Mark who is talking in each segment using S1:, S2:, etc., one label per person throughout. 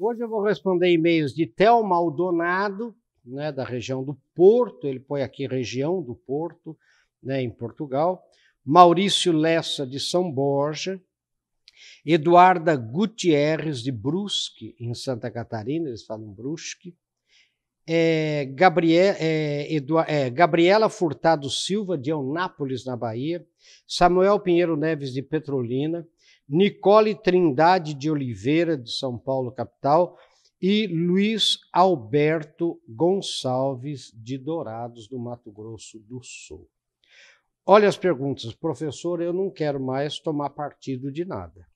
S1: Hoje eu vou responder e-mails de Tel Maldonado, né, da região do Porto, ele põe aqui região do Porto, né, em Portugal, Maurício Lessa, de São Borja, Eduarda Gutierrez, de Brusque, em Santa Catarina, eles falam Brusque, é, Gabriel, é, Edu, é, Gabriela Furtado Silva, de Eunápolis, na Bahia, Samuel Pinheiro Neves, de Petrolina, Nicole Trindade de Oliveira, de São Paulo, capital, e Luiz Alberto Gonçalves, de Dourados, do Mato Grosso do Sul. Olha as perguntas. Professor, eu não quero mais tomar partido de nada.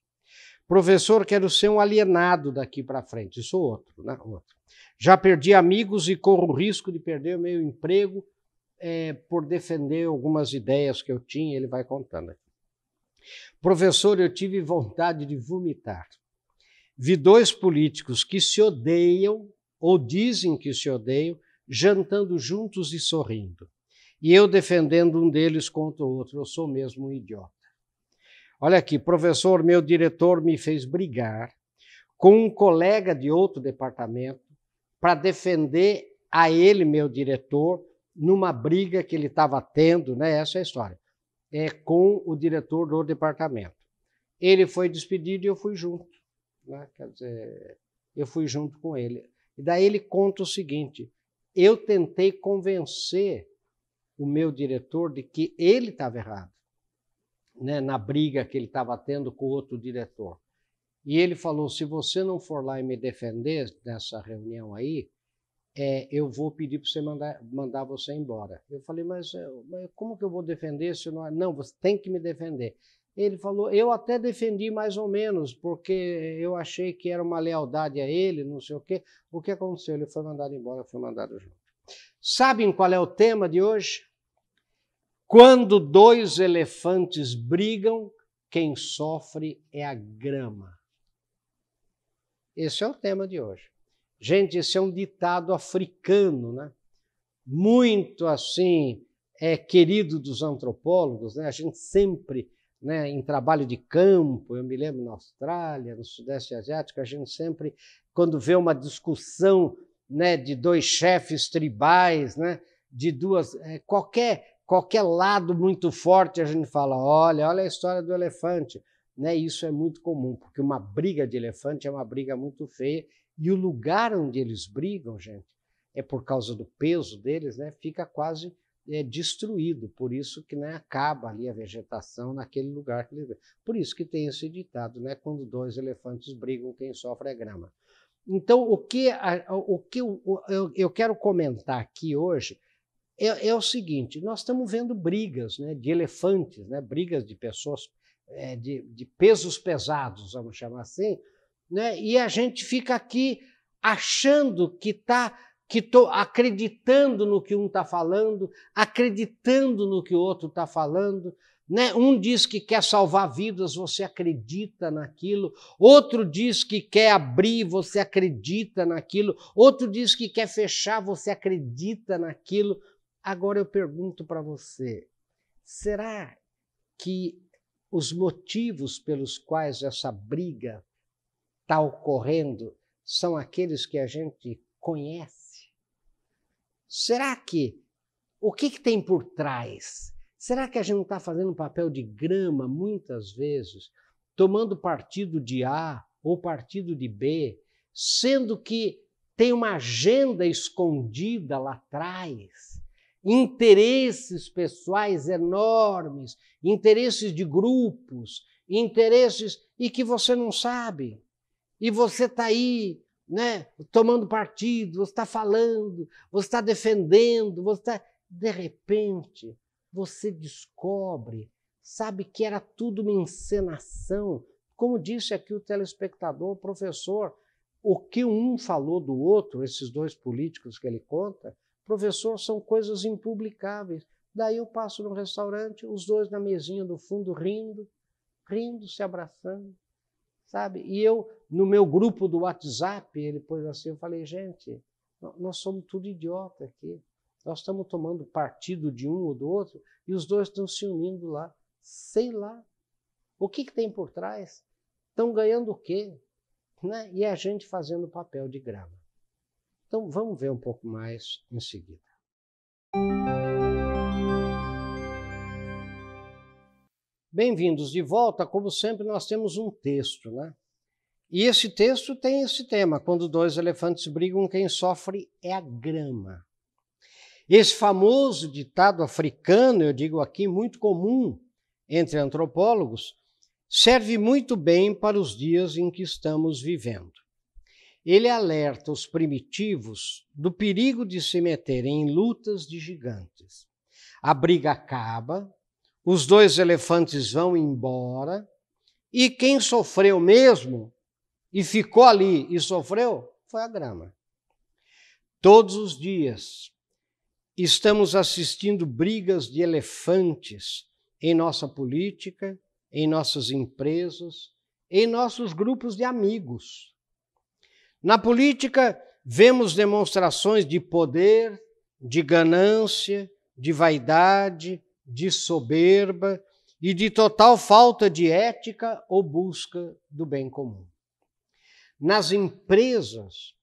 S1: Professor, quero ser um alienado daqui para frente. Isso outro, né? Outro. Já perdi amigos e corro o risco de perder o meu emprego é, por defender algumas ideias que eu tinha. Ele vai contando aqui. Professor, eu tive vontade de vomitar. Vi dois políticos que se odeiam, ou dizem que se odeiam, jantando juntos e sorrindo. E eu defendendo um deles contra o outro. Eu sou mesmo um idiota. Olha aqui, professor, meu diretor me fez brigar com um colega de outro departamento para defender a ele, meu diretor, numa briga que ele estava tendo, né? Essa é a história. É com o diretor do departamento. Ele foi despedido e eu fui junto. Né? Quer dizer, eu fui junto com ele. E daí ele conta o seguinte: eu tentei convencer o meu diretor de que ele estava errado, né? Na briga que ele estava tendo com outro diretor. E ele falou: se você não for lá e me defender nessa reunião aí, é, eu vou pedir para você mandar, mandar você embora. Eu falei, mas, é, mas, como que eu vou defender se não. Não, você tem que me defender. Ele falou, eu até defendi mais ou menos, porque eu achei que era uma lealdade a ele, não sei o quê. O que aconteceu? Ele foi mandado embora, foi mandado junto. Sabem qual é o tema de hoje? Quando dois elefantes brigam, quem sofre é a grama. Esse é o tema de hoje. Gente, esse é um ditado africano, né? Muito assim, é querido dos antropólogos, né? A gente sempre, né, em trabalho de campo, eu me lembro na Austrália, no Sudeste Asiático, a gente sempre, quando vê uma discussão, né, de dois chefes tribais, né, de duas, é, qualquer qualquer lado muito forte, a gente fala, olha, olha a história do elefante. Né? Isso é muito comum, porque uma briga de elefante é uma briga muito feia e o lugar onde eles brigam, gente, é por causa do peso deles, né? Fica quase é, destruído. Por isso que né, acaba ali a vegetação naquele lugar que eles. Por isso que tem esse ditado, né? Quando dois elefantes brigam, quem sofre é grama. Então, o que, o que eu, eu, eu quero comentar aqui hoje é, é, o seguinte: nós estamos vendo brigas né, de elefantes, né, brigas de pessoas é, de, de, pesos pesados, vamos chamar assim, né, e a gente fica aqui achando que está que tô acreditando no que um está falando, acreditando no que o outro está falando. Né? Um diz que quer salvar vidas, você acredita naquilo. Outro diz que quer abrir, você acredita naquilo. Outro diz que quer fechar, você acredita naquilo. Agora eu pergunto para você: será que os motivos pelos quais essa briga está ocorrendo são aqueles que a gente conhece? Será que o que, que tem por trás? Será que a gente não está fazendo papel de grama muitas vezes, tomando partido de A ou partido de B, sendo que tem uma agenda escondida lá atrás? interesses pessoais enormes, interesses de grupos, interesses e que você não sabe. E você está aí, né, tomando partido, você está falando, você está defendendo, você está. De repente, você descobre, sabe que era tudo uma encenação. Como disse aqui o telespectador, o professor, o que um falou do outro, esses dois políticos que ele conta, Professor, são coisas impublicáveis. Daí eu passo no restaurante, os dois na mesinha do fundo rindo, rindo, se abraçando, sabe? E eu, no meu grupo do WhatsApp, ele pôs assim, eu falei, gente, nós somos tudo idiota aqui. Nós estamos tomando partido de um ou do outro e os dois estão se unindo lá. Sei lá. O que, que tem por trás? Estão ganhando o quê? né? e a gente fazendo papel de grama. Então vamos ver um pouco mais em seguida. Bem-vindos de volta. Como sempre, nós temos um texto, né? E esse texto tem esse tema: quando dois elefantes brigam, quem sofre é a grama. Esse famoso ditado africano, eu digo aqui, muito comum entre antropólogos, serve muito bem para os dias em que estamos vivendo. Ele alerta os primitivos do perigo de se meterem em lutas de gigantes. A briga acaba, os dois elefantes vão embora, e quem sofreu mesmo e ficou ali e sofreu foi a grama. Todos os dias estamos assistindo brigas de elefantes em nossa política, em nossas empresas, em nossos grupos de amigos. Na política, vemos demonstrações de poder, de ganância, de vaidade, de soberba e de total falta de ética ou busca do bem comum. Nas empresas,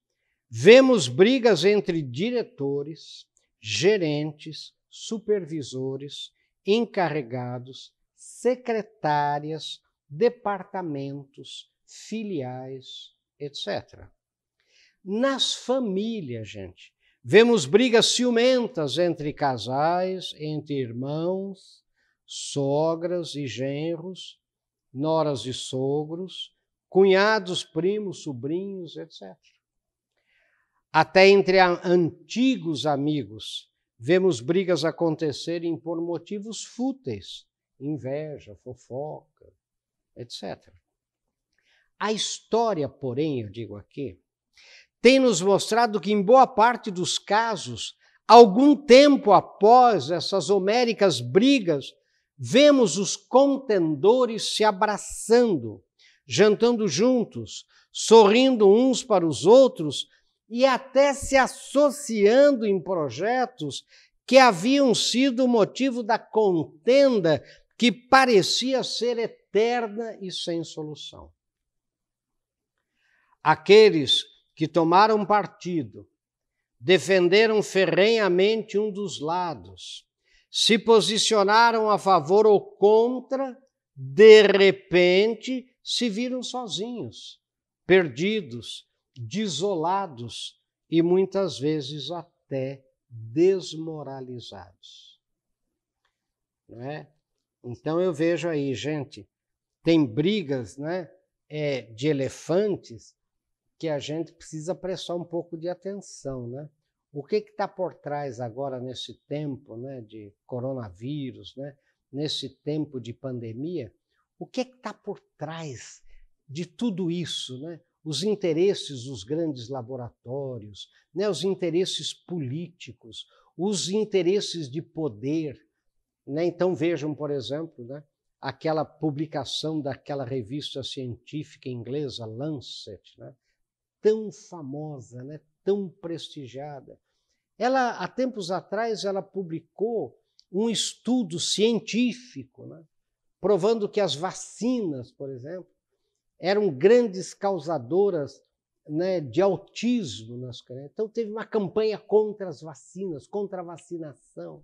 S1: vemos brigas entre diretores, gerentes, supervisores, encarregados, secretárias, departamentos, filiais, etc. Nas famílias, gente, vemos brigas ciumentas entre casais, entre irmãos, sogras e genros, noras e sogros, cunhados, primos, sobrinhos, etc. Até entre antigos amigos, vemos brigas acontecerem por motivos fúteis, inveja, fofoca, etc. A história, porém, eu digo aqui, tem nos mostrado que, em boa parte dos casos, algum tempo após essas homéricas brigas, vemos os contendores se abraçando, jantando juntos, sorrindo uns para os outros e até se associando em projetos que haviam sido motivo da contenda que parecia ser eterna e sem solução. Aqueles que tomaram partido, defenderam ferrenhamente um dos lados, se posicionaram a favor ou contra, de repente se viram sozinhos, perdidos, desolados e muitas vezes até desmoralizados. Não é? Então eu vejo aí, gente, tem brigas né, é, de elefantes que a gente precisa prestar um pouco de atenção. Né? O que está por trás agora nesse tempo né, de coronavírus, né, nesse tempo de pandemia? O que está por trás de tudo isso? Né? os interesses dos grandes laboratórios, né, os interesses políticos, os interesses de poder. Né? Então vejam, por exemplo, né, aquela publicação daquela revista científica inglesa, Lancet, né, tão famosa, né, tão prestigiada. Ela, há tempos atrás, ela publicou um estudo científico, né, provando que as vacinas, por exemplo, eram grandes causadoras né, de autismo nas crianças. Então, teve uma campanha contra as vacinas, contra a vacinação.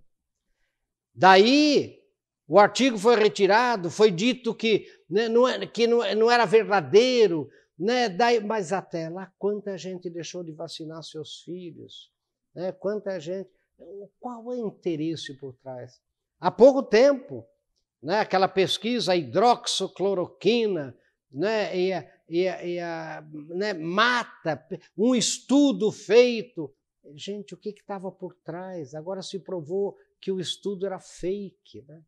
S1: Daí, o artigo foi retirado, foi dito que, né, não, é, que não, não, era verdadeiro, né, daí, mas até lá, quanta gente deixou de vacinar seus filhos? Né, quanta gente. Qual é o interesse por trás? Há pouco tempo, né, aquela pesquisa, a hidroxicloroquina, né, e, a, e, a, e a, né, mata, um estudo feito. Gente, o que estava por trás? Agora se provou que o estudo era fake, né?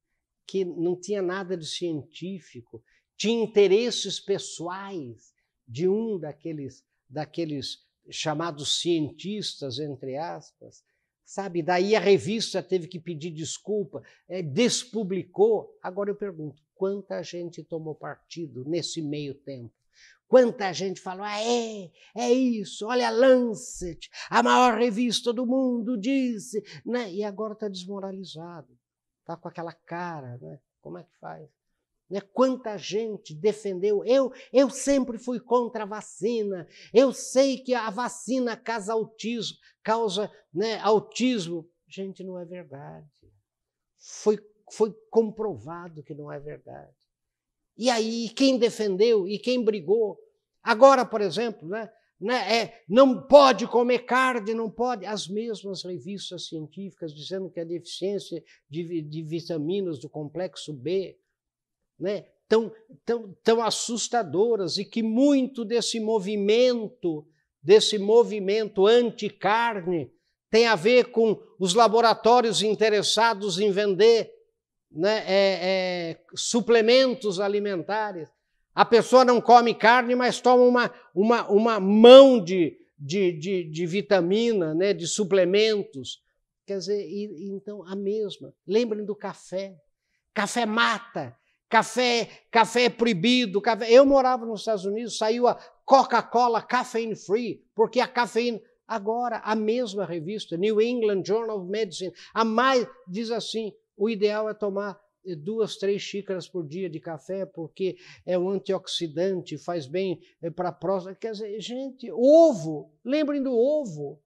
S1: que não tinha nada de científico, tinha interesses pessoais de um daqueles, daqueles chamados cientistas, entre aspas, sabe? Daí a revista teve que pedir desculpa, é, despublicou. Agora eu pergunto, quanta gente tomou partido nesse meio tempo? Quanta gente falou, ah, é, é isso, olha a Lancet, a maior revista do mundo, disse, né? e agora está desmoralizado, está com aquela cara, né? como é que faz? Né? Quanta gente defendeu. Eu, eu sempre fui contra a vacina. Eu sei que a vacina causa autismo, causa né, autismo. Gente, não é verdade. Foi, foi comprovado que não é verdade. E aí, quem defendeu e quem brigou? Agora, por exemplo, né, né, é, não pode comer carne, não pode. As mesmas revistas científicas dizendo que a deficiência de, de vitaminas do complexo B né, tão, tão, tão assustadoras e que muito desse movimento, desse movimento anti-carne, tem a ver com os laboratórios interessados em vender né, é, é, suplementos alimentares. A pessoa não come carne, mas toma uma, uma, uma mão de, de, de, de vitamina, né, de suplementos. Quer dizer, e, então a mesma. Lembrem do café. Café mata. Café, café é proibido. Café... Eu morava nos Estados Unidos, saiu a Coca-Cola Caffeine Free, porque a cafeína. Agora, a mesma revista, New England Journal of Medicine, a mais diz assim: o ideal é tomar duas, três xícaras por dia de café, porque é um antioxidante, faz bem é, para a próstata. Quer dizer, gente, ovo, lembrem do ovo.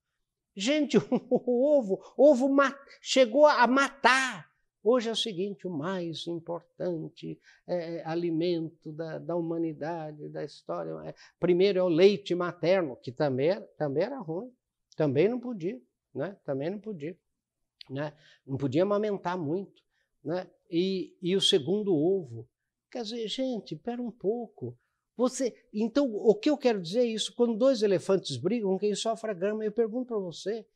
S1: Gente, o ovo, ovo chegou a matar. Hoje é o seguinte: o mais importante é, é, alimento da, da humanidade, da história. É, primeiro é o leite materno, que também, também era ruim, também não podia, né? Também não podia. Né? Não podia amamentar muito né? e, e o segundo ovo. Quer dizer, gente, espera um pouco. Você, então, o que eu quero dizer é isso? Quando dois elefantes brigam, quem sofre a grama, eu pergunto para você,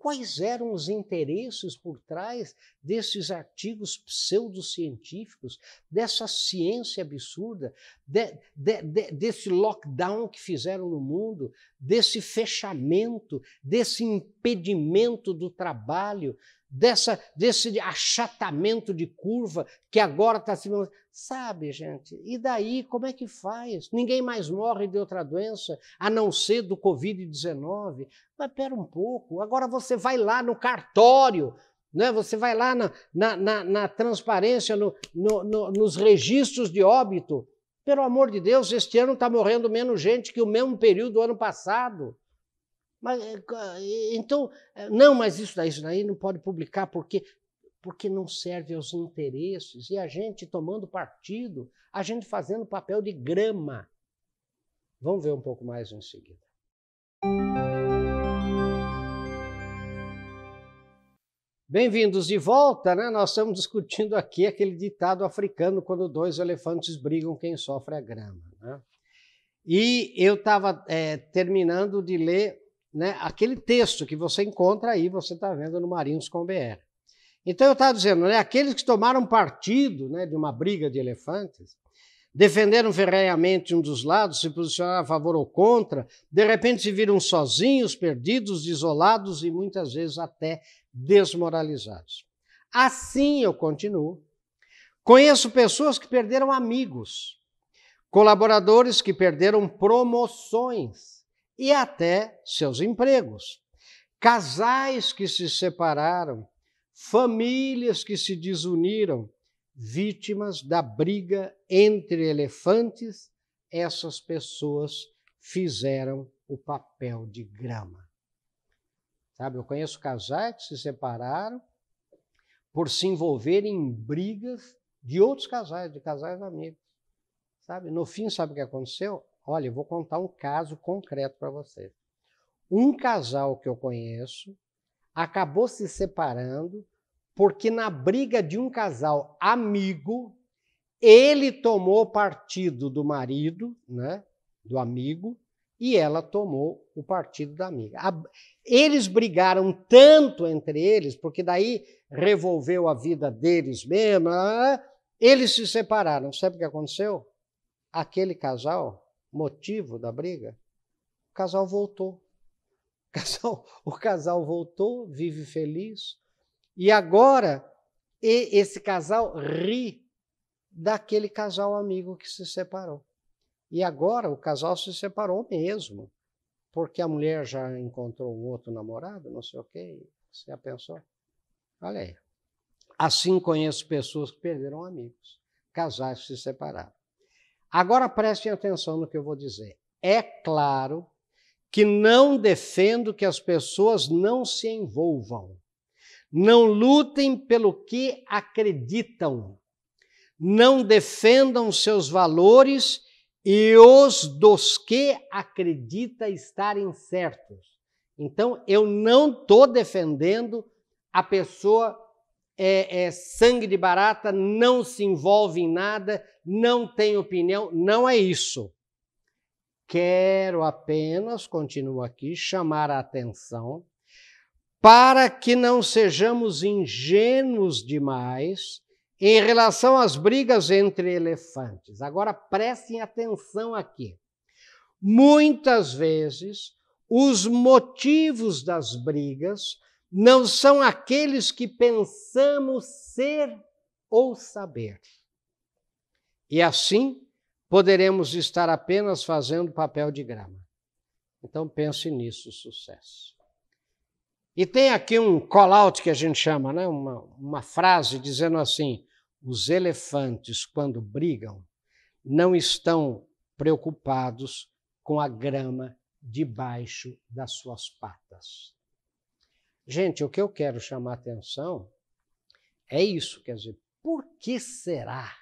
S1: quais eram os interesses por trás desses artigos pseudocientíficos, dessa ciência absurda, de, de, de, desse lockdown que fizeram no mundo, desse fechamento, desse impedimento do trabalho, dessa, desse achatamento de curva que agora está se. Sabe, gente? E daí, como é que faz? Ninguém mais morre de outra doença, a não ser do Covid-19. Mas pera um pouco, agora você vai lá no cartório, né? você vai lá na, na, na, na transparência, no, no, no, nos registros de óbito. Pelo amor de Deus, este ano está morrendo menos gente que o mesmo período do ano passado. Mas, eh, então, eh, não, mas isso daí, isso daí não pode publicar porque, porque não serve aos interesses. E a gente tomando partido, a gente fazendo papel de grama. Vamos ver um pouco mais em seguida. Bem-vindos de volta, né? Nós estamos discutindo aqui aquele ditado africano quando dois elefantes brigam, quem sofre é grama. Né? E eu estava é, terminando de ler né, aquele texto que você encontra aí, você está vendo no Marinhos com BR. Então eu estava dizendo, né, aqueles que tomaram partido né, de uma briga de elefantes, defenderam ferreamente um dos lados, se posicionaram a favor ou contra, de repente se viram sozinhos, perdidos, isolados e muitas vezes até desmoralizados. Assim eu continuo. Conheço pessoas que perderam amigos, colaboradores que perderam promoções, e até seus empregos. Casais que se separaram, famílias que se desuniram, vítimas da briga entre elefantes, essas pessoas fizeram o papel de grama. Sabe, eu conheço casais que se separaram por se envolverem em brigas de outros casais, de casais amigos. Sabe, no fim, sabe o que aconteceu? Olha, eu vou contar um caso concreto para vocês. Um casal que eu conheço acabou se separando porque, na briga de um casal amigo, ele tomou partido do marido, né, do amigo, e ela tomou o partido da amiga. Eles brigaram tanto entre eles, porque daí revolveu a vida deles mesmo, eles se separaram. Sabe o que aconteceu? Aquele casal motivo da briga, o casal voltou. O casal, o casal voltou, vive feliz. E agora e esse casal ri daquele casal amigo que se separou. E agora o casal se separou mesmo, porque a mulher já encontrou um outro namorado, não sei o quê. Você já pensou? Olha aí. Assim conheço pessoas que perderam amigos. casais se separaram. Agora prestem atenção no que eu vou dizer. É claro que não defendo que as pessoas não se envolvam, não lutem pelo que acreditam, não defendam seus valores e os dos que acredita estarem certos. Então, eu não estou defendendo a pessoa é, é, sangue de barata, não se envolve em nada, não tem opinião, não é isso. Quero apenas, continuo aqui, chamar a atenção para que não sejamos ingênuos demais em relação às brigas entre elefantes. Agora prestem atenção aqui. Muitas vezes, os motivos das brigas não são aqueles que pensamos ser ou saber. E assim, poderemos estar apenas fazendo papel de grama. Então pense nisso, sucesso. E tem aqui um call-out que a gente chama, né? uma, uma frase dizendo assim: os elefantes, quando brigam, não estão preocupados com a grama debaixo das suas patas. Gente, o que eu quero chamar atenção é isso, quer dizer, por que será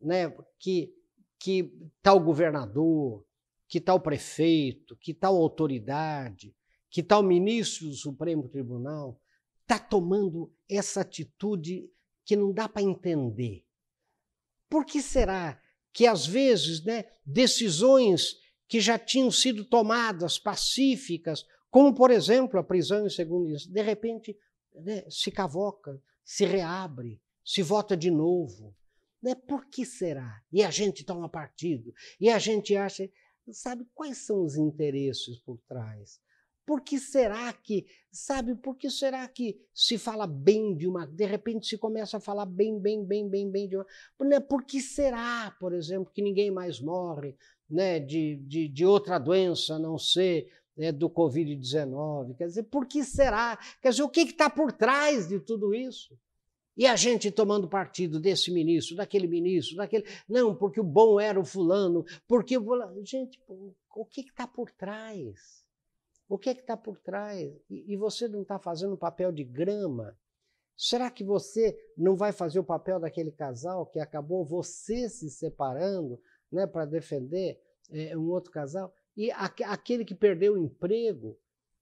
S1: né, que, que tal governador, que tal prefeito, que tal autoridade, que tal ministro do Supremo Tribunal está tomando essa atitude que não dá para entender? Por que será que, às vezes, né, decisões que já tinham sido tomadas pacíficas como, por exemplo, a prisão em segundo instância, de repente né, se cavoca, se reabre, se vota de novo. Né? Por que será? E a gente toma partido, e a gente acha, sabe, quais são os interesses por trás? Por que será que, sabe, por que será que se fala bem de uma, de repente se começa a falar bem, bem, bem, bem, bem de uma, né? por que será, por exemplo, que ninguém mais morre, né, de, de, de outra doença, a não ser né, do Covid-19. Quer dizer, por que será? Quer dizer, o que está por trás de tudo isso? E a gente tomando partido desse ministro, daquele ministro, daquele. Não, porque o bom era o fulano, porque o. Gente, o que está por trás? O que está por trás? E, e você não está fazendo papel de grama? Será que você não vai fazer o papel daquele casal que acabou você se separando né, para defender é, um outro casal? E aquele que perdeu o emprego,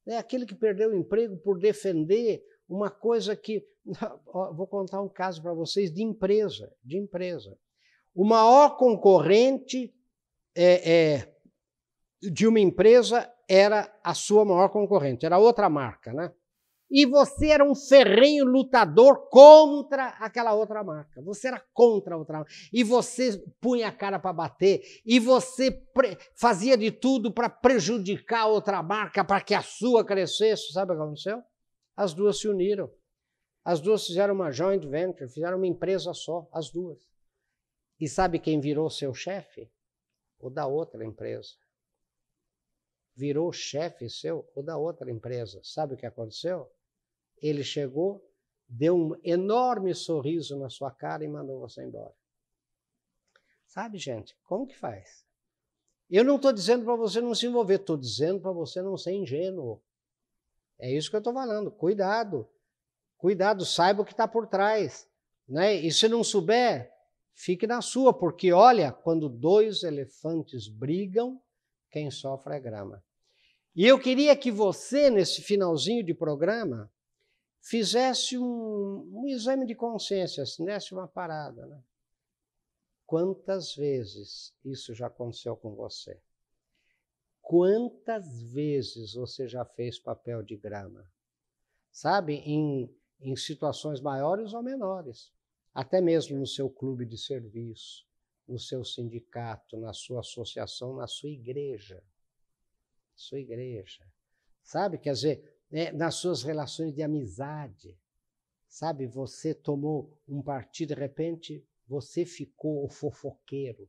S1: né, aquele que perdeu o emprego por defender uma coisa que. Vou contar um caso para vocês de empresa, de empresa. O maior concorrente é, é, de uma empresa era a sua maior concorrente, era outra marca, né? e você era um ferrenho lutador contra aquela outra marca. Você era contra a outra marca. E você punha a cara para bater. E você fazia de tudo para prejudicar a outra marca, para que a sua crescesse. Sabe o que aconteceu? As duas se uniram. As duas fizeram uma joint venture, fizeram uma empresa só, as duas. E sabe quem virou seu chefe? O da outra empresa. Virou chefe seu o da outra empresa. Sabe o que aconteceu? Ele chegou, deu um enorme sorriso na sua cara e mandou você embora. Sabe, gente, como que faz? Eu não estou dizendo para você não se envolver, estou dizendo para você não ser ingênuo. É isso que eu estou falando. Cuidado. Cuidado, saiba o que está por trás. Né? E se não souber, fique na sua, porque olha, quando dois elefantes brigam, quem sofre é grama. E eu queria que você, nesse finalzinho de programa, fizesse um, um exame de consciência, se desse uma parada. Né? Quantas vezes isso já aconteceu com você? Quantas vezes você já fez papel de grama? Sabe, em, em situações maiores ou menores. Até mesmo no seu clube de serviço, no seu sindicato, na sua associação, na sua igreja. Sua igreja. Sabe, quer dizer, né, nas suas relações de amizade. Sabe, você tomou um partido, de repente você ficou o fofoqueiro,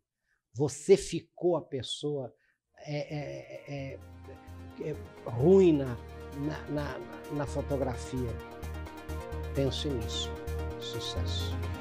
S1: você ficou a pessoa é, é, é, é ruim na, na, na, na fotografia. Pense nisso. Sucesso.